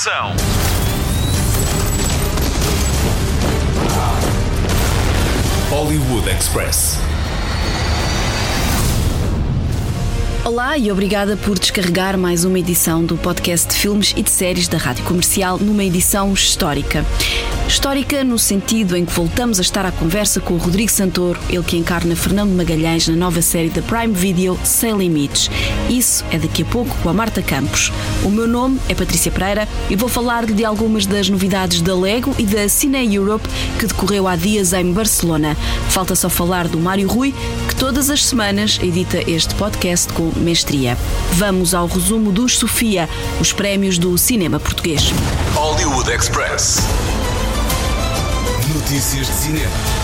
ação. Hollywood Express. Olá e obrigada por descarregar mais uma edição do podcast de filmes e de séries da Rádio Comercial numa edição histórica. Histórica no sentido em que voltamos a estar à conversa com o Rodrigo Santoro, ele que encarna Fernando Magalhães na nova série da Prime Video Sem Limites. Isso é daqui a pouco com a Marta Campos. O meu nome é Patrícia Pereira e vou falar-lhe de algumas das novidades da Lego e da Cine Europe que decorreu há dias em Barcelona. Falta só falar do Mário Rui, que todas as semanas edita este podcast com mestria. Vamos ao resumo dos Sofia, os prémios do cinema português. Hollywood Express. Notícias de cinema.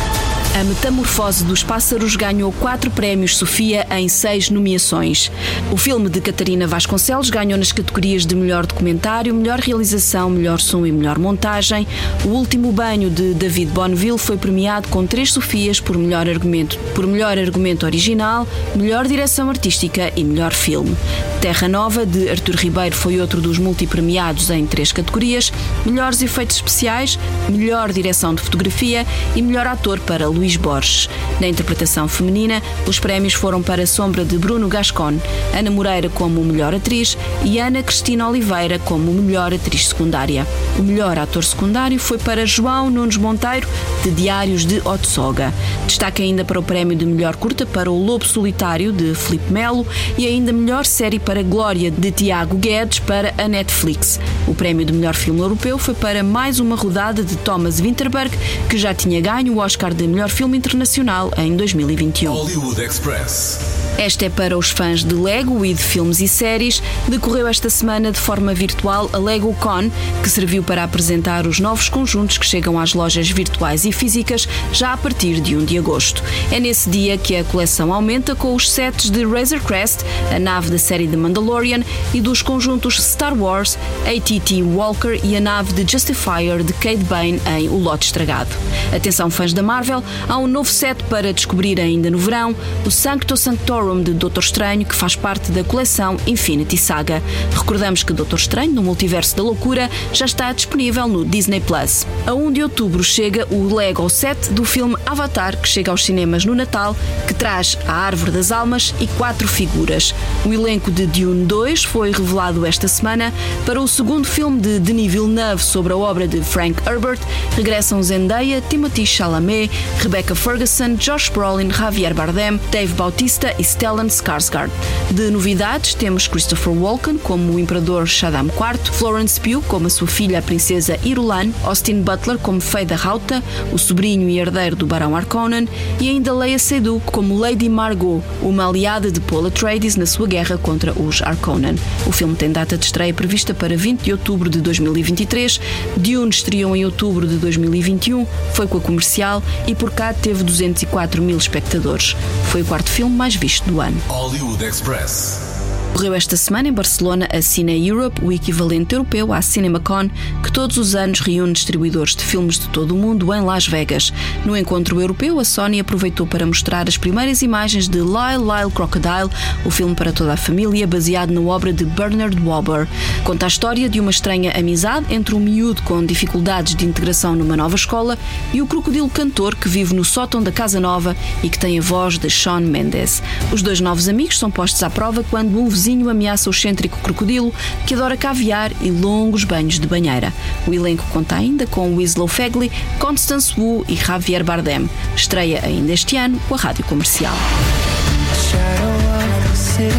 A Metamorfose dos Pássaros ganhou quatro prémios Sofia em seis nomeações. O filme de Catarina Vasconcelos ganhou nas categorias de melhor documentário, melhor realização, melhor som e melhor montagem. O Último Banho de David Bonneville foi premiado com três Sofias por melhor argumento, por melhor argumento original, melhor direção artística e melhor filme. Terra Nova de Artur Ribeiro foi outro dos multipremiados em três categorias: melhores efeitos especiais, melhor direção de fotografia e melhor ator para Luís Luís Borges. Na interpretação feminina, os prémios foram para a Sombra de Bruno Gascon, Ana Moreira como melhor atriz e Ana Cristina Oliveira como melhor atriz secundária. O melhor ator secundário foi para João Nunes Monteiro, de Diários de Otsoga. Destaque ainda para o prémio de melhor curta para O Lobo Solitário, de Felipe Melo, e ainda melhor série para Glória, de Tiago Guedes, para a Netflix. O prémio de melhor filme europeu foi para mais uma rodada de Thomas Winterberg, que já tinha ganho o Oscar de melhor filme internacional em 2021. Hollywood Express. Esta é para os fãs de Lego e de filmes e séries. Decorreu esta semana de forma virtual a Lego Con, que serviu para apresentar os novos conjuntos que chegam às lojas virtuais e físicas já a partir de 1 de agosto. É nesse dia que a coleção aumenta com os sets de Razor Crest, a nave da série The Mandalorian, e dos conjuntos Star Wars, ATT Walker e a nave de Justifier de Cade Bane em O Lote Estragado. Atenção fãs da Marvel, há um novo set para descobrir ainda no verão, o Sancto Sanctorum De Doutor Estranho, que faz parte da coleção Infinity Saga. Recordamos que Doutor Estranho, no Multiverso da Loucura, já está disponível no Disney Plus. A 1 de outubro chega o Lego set do filme Avatar, que chega aos cinemas no Natal, que traz a Árvore das Almas e quatro figuras. O elenco de Dune 2 foi revelado esta semana. Para o segundo filme de Denis Villeneuve sobre a obra de Frank Herbert, regressam Zendaya, Timothy Chalamet, Rebecca Ferguson, Josh Brolin, Javier Bardem, Dave Bautista e Stellan Skarsgård. De novidades, temos Christopher Walken como o Imperador Shaddam IV, Florence Pugh como a sua filha, a Princesa Irulan, Austin Butler como Feida Rauta, o sobrinho e herdeiro do Barão Harkonnen, e ainda Leia Seydoux como Lady Margot, uma aliada de Paul Atreides na sua guerra contra os Harkonnen. O filme tem data de estreia prevista para 20 de outubro de 2023. Dune estreou em outubro de 2021, foi com a comercial e por cá teve 204 mil espectadores. Foi o quarto filme mais visto do. Hollywood Express. Correu esta semana em Barcelona a Cine Europe, o equivalente europeu à CinemaCon, que todos os anos reúne distribuidores de filmes de todo o mundo em Las Vegas. No encontro europeu, a Sony aproveitou para mostrar as primeiras imagens de Lyle Lyle Crocodile, o filme para toda a família, baseado na obra de Bernard Waber. Conta a história de uma estranha amizade entre um miúdo com dificuldades de integração numa nova escola e o crocodilo cantor que vive no sótão da Casa Nova e que tem a voz de Sean Mendes. Os dois novos amigos são postos à prova quando um vizinho ameaça o excêntrico crocodilo que adora caviar e longos banhos de banheira. O elenco conta ainda com Winslow Fegley, Constance Wu e Javier Bardem. Estreia ainda este ano com a rádio comercial.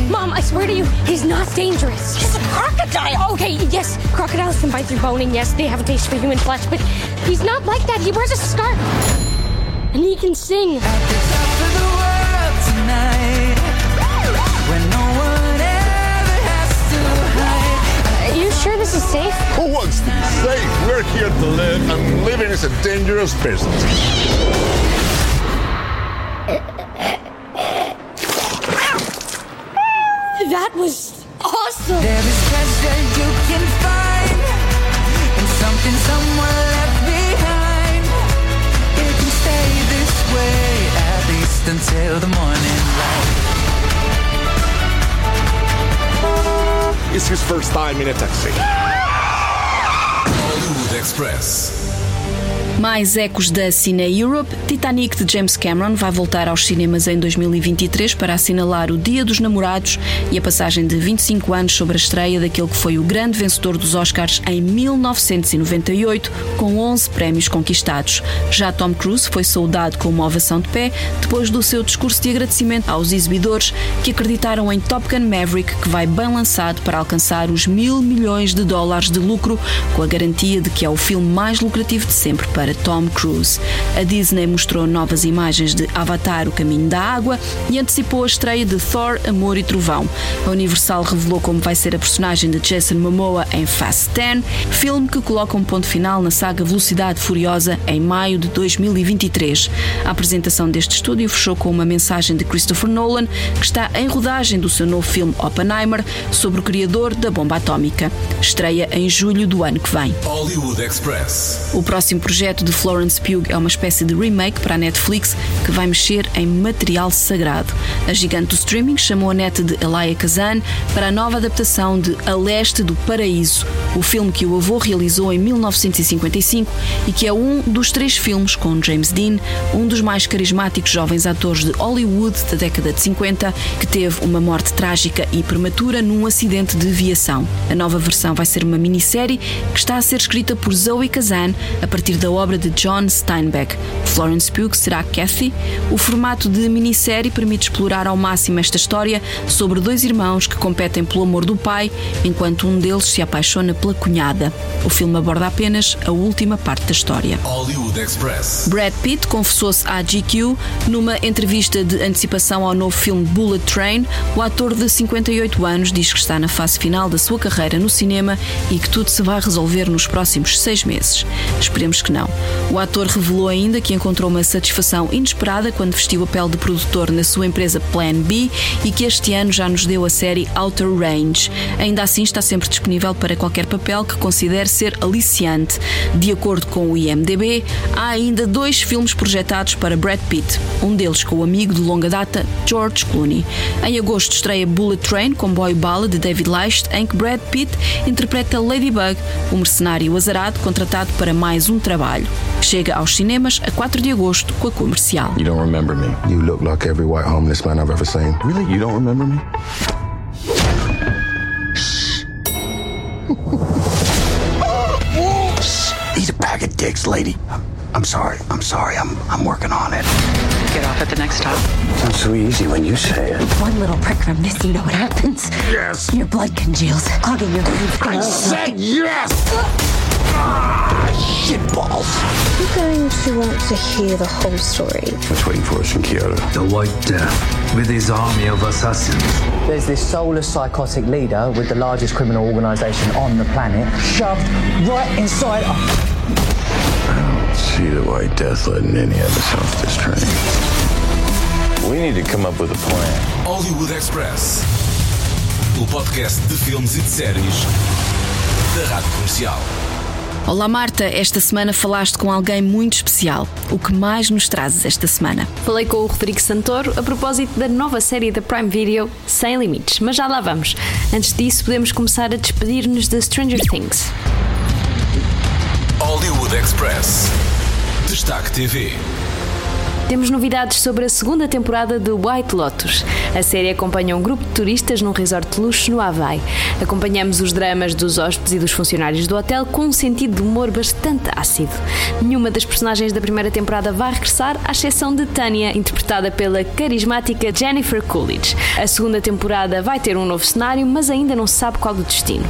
Mom, I swear to you, he's not dangerous. He's a crocodile. Okay, yes, crocodiles can bite through bone, and yes, they have a taste for human flesh, but he's not like that. He wears a scarf. And he can sing. Sure this is safe? Who wants to be safe? We're here to live, and living is a dangerous business. That was awesome. There is treasure you can find, and something somewhere left behind. It can stay this way at least until the morning light. It's his first time in a taxi. Food Express. Mais ecos da Cine Europe, Titanic de James Cameron vai voltar aos cinemas em 2023 para assinalar o Dia dos Namorados e a passagem de 25 anos sobre a estreia daquele que foi o grande vencedor dos Oscars em 1998, com 11 prémios conquistados. Já Tom Cruise foi saudado com uma ovação de pé depois do seu discurso de agradecimento aos exibidores que acreditaram em Top Gun Maverick, que vai bem lançado para alcançar os mil milhões de dólares de lucro, com a garantia de que é o filme mais lucrativo de sempre para Tom Cruise. A Disney mostrou novas imagens de Avatar, o Caminho da Água e antecipou a estreia de Thor, Amor e Trovão. A Universal revelou como vai ser a personagem de Jason Momoa em Fast 10, filme que coloca um ponto final na saga Velocidade Furiosa em maio de 2023. A apresentação deste estúdio fechou com uma mensagem de Christopher Nolan, que está em rodagem do seu novo filme Oppenheimer sobre o criador da bomba atómica. Estreia em julho do ano que vem. O próximo projeto de Florence Pugh é uma espécie de remake para a Netflix que vai mexer em material sagrado. A gigante do streaming chamou a net de Elia Kazan para a nova adaptação de A Leste do Paraíso, o filme que o avô realizou em 1955 e que é um dos três filmes com James Dean, um dos mais carismáticos jovens atores de Hollywood da década de 50, que teve uma morte trágica e prematura num acidente de aviação. A nova versão vai ser uma minissérie que está a ser escrita por Zoe Kazan a partir da obra de John Steinbeck. Florence Pugh será Kathy. O formato de minissérie permite explorar ao máximo esta história sobre dois irmãos que competem pelo amor do pai, enquanto um deles se apaixona pela cunhada. O filme aborda apenas a última parte da história. Brad Pitt confessou-se à GQ numa entrevista de antecipação ao novo filme Bullet Train. O ator de 58 anos diz que está na fase final da sua carreira no cinema e que tudo se vai resolver nos próximos seis meses. Esperemos que não. O ator revelou ainda que encontrou uma satisfação inesperada quando vestiu a pele de produtor na sua empresa Plan B e que este ano já nos deu a série Outer Range. Ainda assim, está sempre disponível para qualquer papel que considere ser aliciante. De acordo com o IMDb, há ainda dois filmes projetados para Brad Pitt, um deles com o amigo de longa data George Clooney. Em agosto estreia Bullet Train, comboio bala de David Leitch, em que Brad Pitt interpreta Ladybug, um mercenário azarado contratado para mais um trabalho. Chega aos cinemas a 4 de agosto com a comercial. You don't remember me. You look like every white homeless man I've ever seen. Really? You don't remember me? He's a bag of dicks, lady. I'm sorry. I'm sorry. I'm I'm working on it. Get off at the next stop. Sounds so easy when you say it. One little prick from this, you know what happens? Yes. Your blood congeals, clogging your veins. I said yes. Ah, shit balls. You're going to want to hear the whole story. What's waiting for us in Kyoto? The White Death, with his army of assassins. There's this soulless psychotic leader with the largest criminal organization on the planet shoved right inside. I don't see the White Death letting any of us off this train. We need to come up with a plan. Hollywood Express. O podcast de filmes e de séries da Rádio Comercial. Olá Marta, esta semana falaste com alguém muito especial. O que mais nos trazes esta semana? Falei com o Rodrigo Santoro a propósito da nova série da Prime Video, Sem Limites, mas já lá vamos. Antes disso, podemos começar a despedir-nos de Stranger Things. Hollywood Express. Destaque TV. Temos novidades sobre a segunda temporada de White Lotus. A série acompanha um grupo de turistas num resort de luxo no Havaí. Acompanhamos os dramas dos hóspedes e dos funcionários do hotel com um sentido de humor bastante ácido. Nenhuma das personagens da primeira temporada vai regressar, à exceção de Tânia, interpretada pela carismática Jennifer Coolidge. A segunda temporada vai ter um novo cenário, mas ainda não se sabe qual o destino.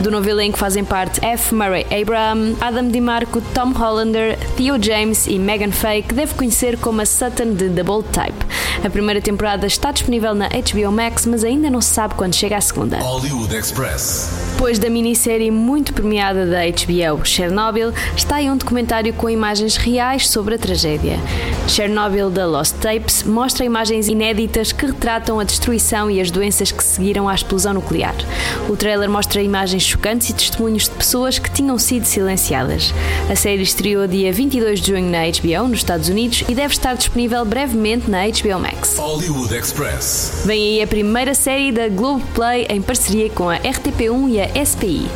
Do novo elenco fazem parte F. Murray Abraham, Adam DiMarco, Tom Hollander, Theo James e Megan Faye, que deve conhecer como a Sutton de Bold Type. A primeira temporada está disponível na HBO Max, mas ainda não se sabe quando chega a segunda. Hollywood Express. Depois da minissérie muito premiada da HBO, Chernobyl, está aí um documentário com imagens reais sobre a tragédia. Chernobyl da Lost Tapes mostra imagens inéditas que retratam a destruição e as doenças que seguiram à explosão nuclear. O trailer mostra imagens chocantes e testemunhos de pessoas que tinham sido silenciadas. A série estreou dia 22 de junho na HBO, nos Estados Unidos, e deve estar estar disponível brevemente na HBO Max. Hollywood Express. Vem aí a primeira série da Globoplay em parceria com a RTP1 e a SPI.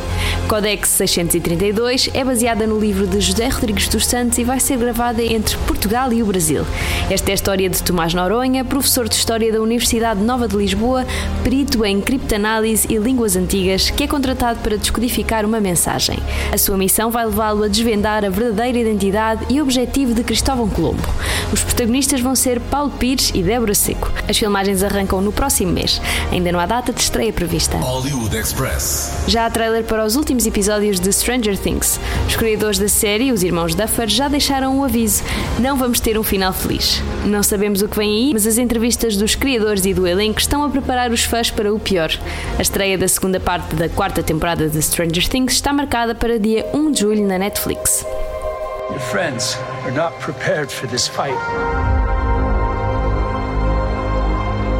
Codex 632 é baseada no livro de José Rodrigues dos Santos e vai ser gravada entre Portugal e o Brasil. Esta é a história de Tomás Noronha, professor de História da Universidade Nova de Lisboa, perito em criptanálise e línguas antigas, que é contratado para descodificar uma mensagem. A sua missão vai levá-lo a desvendar a verdadeira identidade e objetivo de Cristóvão Colombo. Os protagonistas vão ser Paulo Pires e Débora Seco. As filmagens arrancam no próximo mês. Ainda não há data de estreia prevista. Hollywood Express. Já há trailer para os últimos episódios de Stranger Things. Os criadores da série, os irmãos Duffer, já deixaram um aviso. Não vamos ter um final feliz. Não sabemos o que vem aí, mas as entrevistas dos criadores e do elenco estão a preparar os fãs para o pior. A estreia da segunda parte da quarta temporada de Stranger Things está marcada para dia 1 de julho na Netflix. Your friends are not prepared for this fight.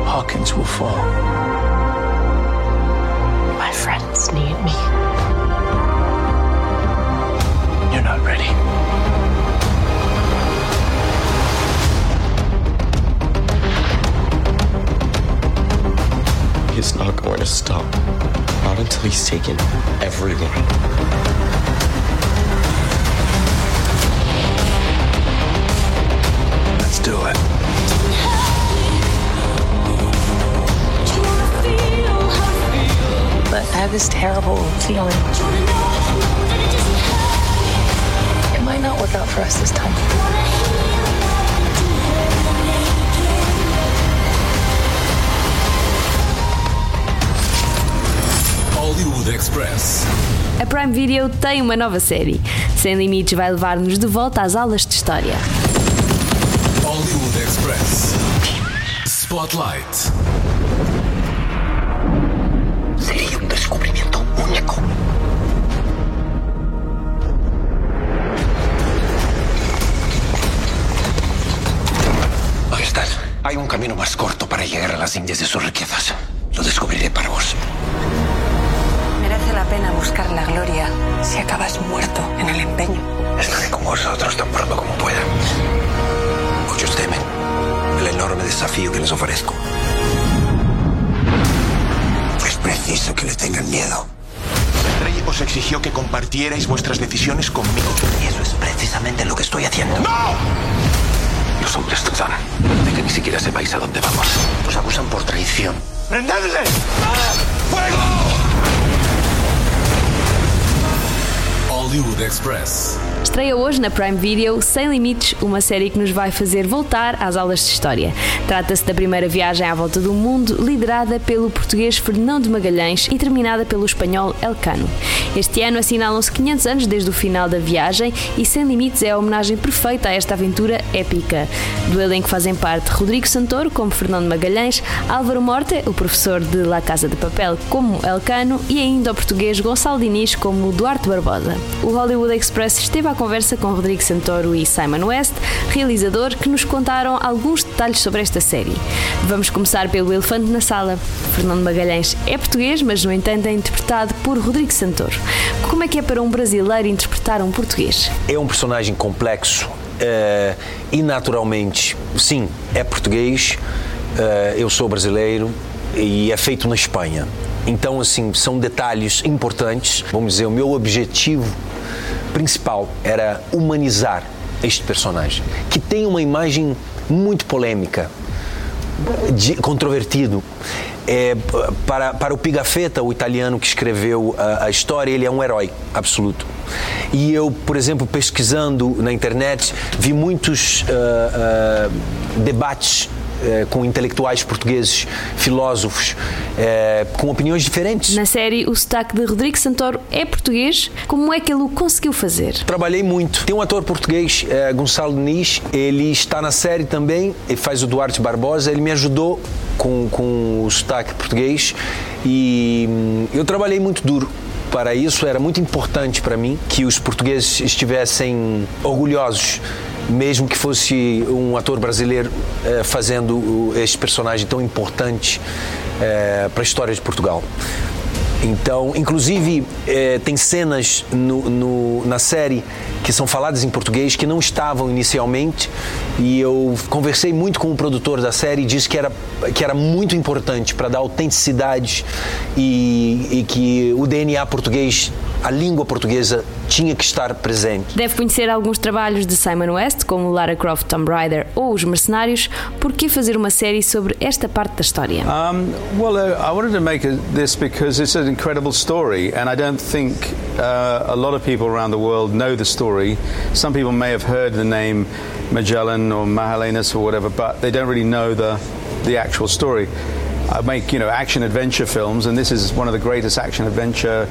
Hawkins will fall. My friends need me. You're not ready. He's not going to stop. Not until he's taken everyone. Do it. But I have this terrible feeling. It might not work out for us this time. Hollywood Express. A Prime Video tem uma nova série. Sem Limites vai levar-nos de volta às aulas de história. Hollywood Express. Spotlight. Sería un descubrimiento único. Ahí estás. Hay un camino más corto para llegar a las Indias de sus riquezas. Lo descubriré para vos. Merece la pena buscar la gloria si acabas muerto en el empeño. Estaré con vosotros tan pronto como pueda. Muchos temen el enorme desafío que les ofrezco. Es preciso que le tengan miedo. El rey os exigió que compartierais vuestras decisiones conmigo. Y eso es precisamente lo que estoy haciendo. ¡No! Los hombres dudan de que ni siquiera sepáis a dónde vamos. Os acusan por traición. ¡Prendedle! ¡Fuego! Hollywood Express. Estreia hoje na Prime Video Sem Limites, uma série que nos vai fazer voltar às aulas de história. Trata-se da primeira viagem à volta do mundo, liderada pelo português Fernão de Magalhães e terminada pelo espanhol Elcano. Este ano assinalam-se 500 anos desde o final da viagem e Sem Limites é a homenagem perfeita a esta aventura épica. Do elenco fazem parte Rodrigo Santoro como Fernão de Magalhães, Álvaro Morte, o professor de La Casa de Papel, como Elcano e ainda o português Gonçalo Diniz como Duarte Barbosa. O Hollywood Express esteve conversa com Rodrigo Santoro e Simon West, realizador, que nos contaram alguns detalhes sobre esta série. Vamos começar pelo elefante na sala. Fernando Magalhães é português, mas no entanto é interpretado por Rodrigo Santoro. Como é que é para um brasileiro interpretar um português? É um personagem complexo eh, e naturalmente, sim, é português, eh, eu sou brasileiro e é feito na Espanha. Então, assim, são detalhes importantes. Vamos dizer, o meu objetivo principal era humanizar este personagem, que tem uma imagem muito polêmica, de, controvertido. É, para, para o Pigafetta, o italiano que escreveu a, a, história, ele é um herói absoluto. E eu, por exemplo, pesquisando na internet, vi muitos uh, uh, debates com intelectuais portugueses, filósofos, eh, com opiniões diferentes. Na série, o sotaque de Rodrigo Santoro é português. Como é que ele o conseguiu fazer? Trabalhei muito. Tem um ator português, eh, Gonçalo Diniz, ele está na série também, ele faz o Duarte Barbosa, ele me ajudou com, com o sotaque português e hum, eu trabalhei muito duro para isso, era muito importante para mim que os portugueses estivessem orgulhosos mesmo que fosse um ator brasileiro eh, fazendo este personagem tão importante eh, para a história de Portugal. Então, inclusive, eh, tem cenas no, no, na série que são faladas em português que não estavam inicialmente E eu conversei muito com o produtor da série e disse que era, que era muito importante para dar autenticidade e, e que o DNA português, a língua portuguesa, tinha que estar presente. Deve conhecer alguns trabalhos de Simon West, como Lara Croft Tomb Raider ou Os Mercenários. Por que fazer uma série sobre esta parte da história? Um, well, uh, I wanted to make this because it's an incredible story, and I don't think uh, a lot of people around the world know the story. Some people may have heard the name Magellan or Mahalenus or whatever, but they don't really know the the actual story. I make you know action adventure films, and this is one of the greatest action adventure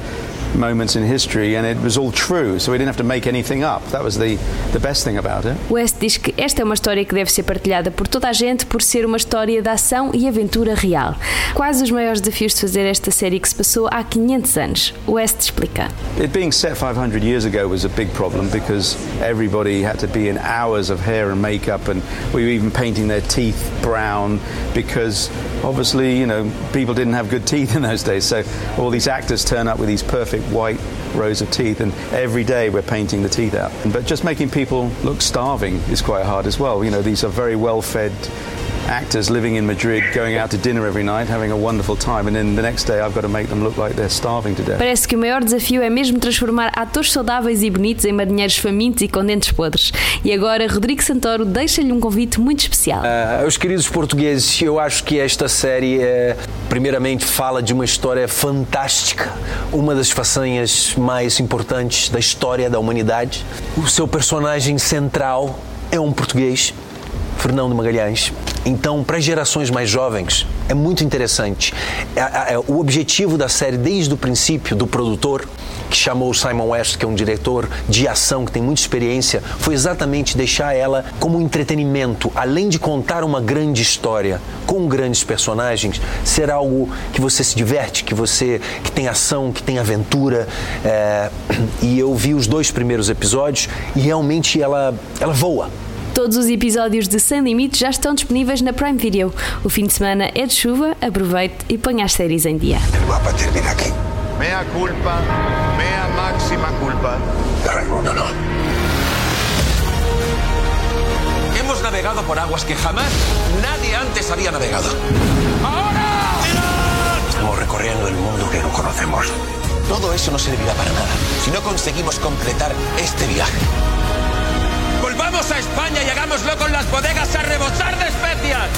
moments in history, and it was all true, so we didn't have to make anything up. That was the, the best thing about it. West diz que esta é uma história que deve ser partilhada por toda a gente por ser uma história de ação e aventura real. Quais os maiores desafios de fazer esta série que se passou há 500 anos? West explica. It being set 500 years ago was a big problem because everybody had to be in hours of hair and makeup, and we were even painting their teeth brown because obviously, you know, people didn't have good teeth in those days. So all these actors turn up with these perfect white rows of teeth, and every day we're painting the teeth out. But just making people look starving is quite hard as well. You know, these are very well fed actors living in Madrid, going out to dinner every night, having a wonderful time, and then the next day I've got to make them look like they're starving to death. Parece que o maior desafio é mesmo transformar atores saudáveis e bonitos em marinheiros famintos e com dentes podres. E agora Rodrigo Santoro deixa-lhe um convite muito especial. Uh, os queridos portugueses, eu acho que esta série, é, primeiramente, fala de uma história fantástica, uma das façanhas mais importantes da história da humanidade. O seu personagem central é um português Fernando Magalhães. Então, para gerações mais jovens, é muito interessante. É, é, o objetivo da série, desde o princípio, do produtor, que chamou Simon West, que é um diretor de ação que tem muita experiência, foi exatamente deixar ela como entretenimento, além de contar uma grande história com grandes personagens, ser algo que você se diverte, que você que tem ação, que tem aventura. É, e eu vi os dois primeiros episódios e realmente ela ela voa. Todos os episódios de Sem Limite já estão disponíveis na Prime Video. O fim de semana é de chuva, aproveite e ponha as séries em dia. El mapa termina aquí. Mea culpa, mea máxima culpa. El mundo no. Hemos navegado por aguas que jamás nadie antes había navegado. ¡Ahora! Estamos recorriendo el mundo que no conocemos. Todo eso no servirá para nada si no conseguimos completar este viaje. Volvamos a España y hagámoslo con las bodegas a rebosar de especias.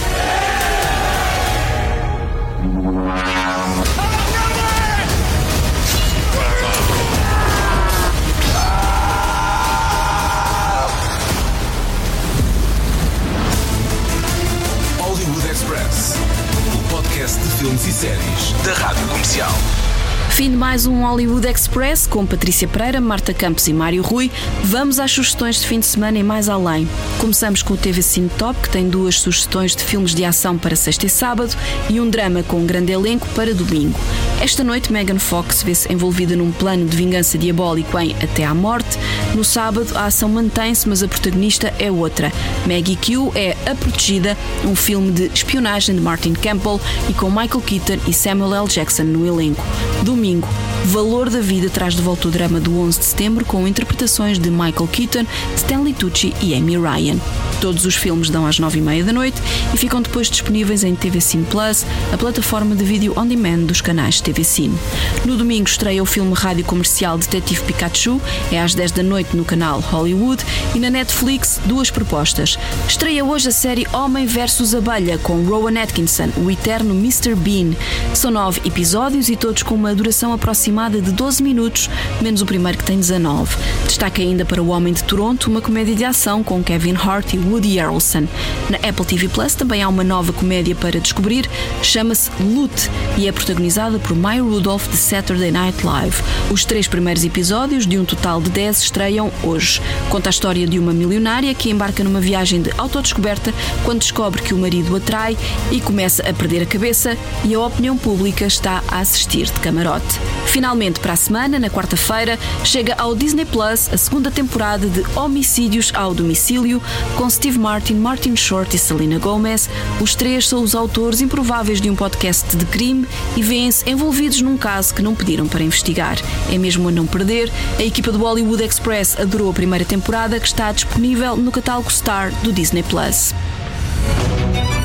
Fim de mais um Hollywood Express com Patrícia Pereira, Marta Campos e Mário Rui. Vamos às sugestões de fim de semana e mais além. Começamos com o TV Cine Top, que tem duas sugestões de filmes de ação para sexta e sábado e um drama com um grande elenco para domingo. Esta noite, Megan Fox vê-se envolvida num plano de vingança diabólico em Até à Morte. No sábado, a ação mantém-se, mas a protagonista é outra. Maggie Q é A Protegida, um filme de espionagem de Martin Campbell e com Michael Keaton e Samuel L. Jackson no elenco. Domingo, Valor da Vida traz de volta o drama do 11 de setembro com interpretações de Michael Keaton, Stanley Tucci e Amy Ryan. Todos os filmes dão às nove e meia da noite e ficam depois disponíveis em TV Cine Plus, a plataforma de vídeo on demand dos canais TV Cine. No domingo estreia o filme rádio comercial Detetive Pikachu, é às 10 da noite no canal Hollywood e na Netflix duas propostas. Estreia hoje a série Homem vs Abelha com Rowan Atkinson, o eterno Mr. Bean. São nove episódios e todos com uma duração aproximada de 12 minutos, menos o primeiro que tem 19. Destaca ainda para O Homem de Toronto, uma comédia de ação com Kevin Hart e Woody Harrelson. Na Apple TV Plus também há uma nova comédia para descobrir, chama-se Loot e é protagonizada por Maya Rudolph de Saturday Night Live. Os três primeiros episódios, de um total de 10, estreiam hoje. Conta a história de uma milionária que embarca numa viagem de autodescoberta quando descobre que o marido a trai e começa a perder a cabeça e a opinião pública está a assistir de camarote. Finalmente, para a semana, na quarta-feira, chega ao Disney Plus a segunda temporada de Homicídios ao Domicílio, com Steve Martin, Martin Short e Selena Gomez. Os três são os autores improváveis de um podcast de crime e envolvidos envolvidos num caso que não pediram para investigar. É mesmo a não perder, a equipa do Hollywood Express adorou a primeira temporada que está disponível no catálogo Star do Disney Plus.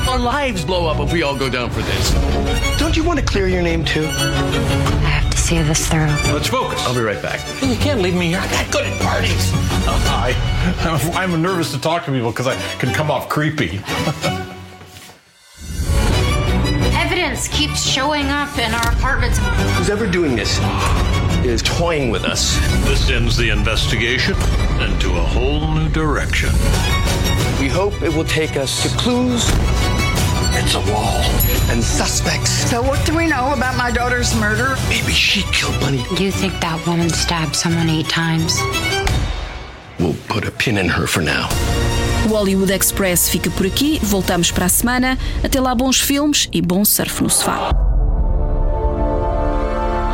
Our lives blow up if we all go down for this. Don't you want to clear your name too? I have to see this through. Let's focus. I'll be right back. You can't leave me here. I'm that good at parties. I, I'm nervous to talk to people because I can come off creepy. Evidence keeps showing up in our apartments. Who's ever doing this is toying with us. This ends the investigation into a whole new direction. We hope it will take us to clues. It's a wall. And suspects. So, what do we know about my daughter's murder? Maybe she killed Bunny. You think that woman stabbed someone eight times? We'll put a pin in her for now. O Hollywood Express fica por aqui, voltamos para a semana. Até lá, bons filmes e bom surf no sofá.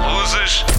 Luzes.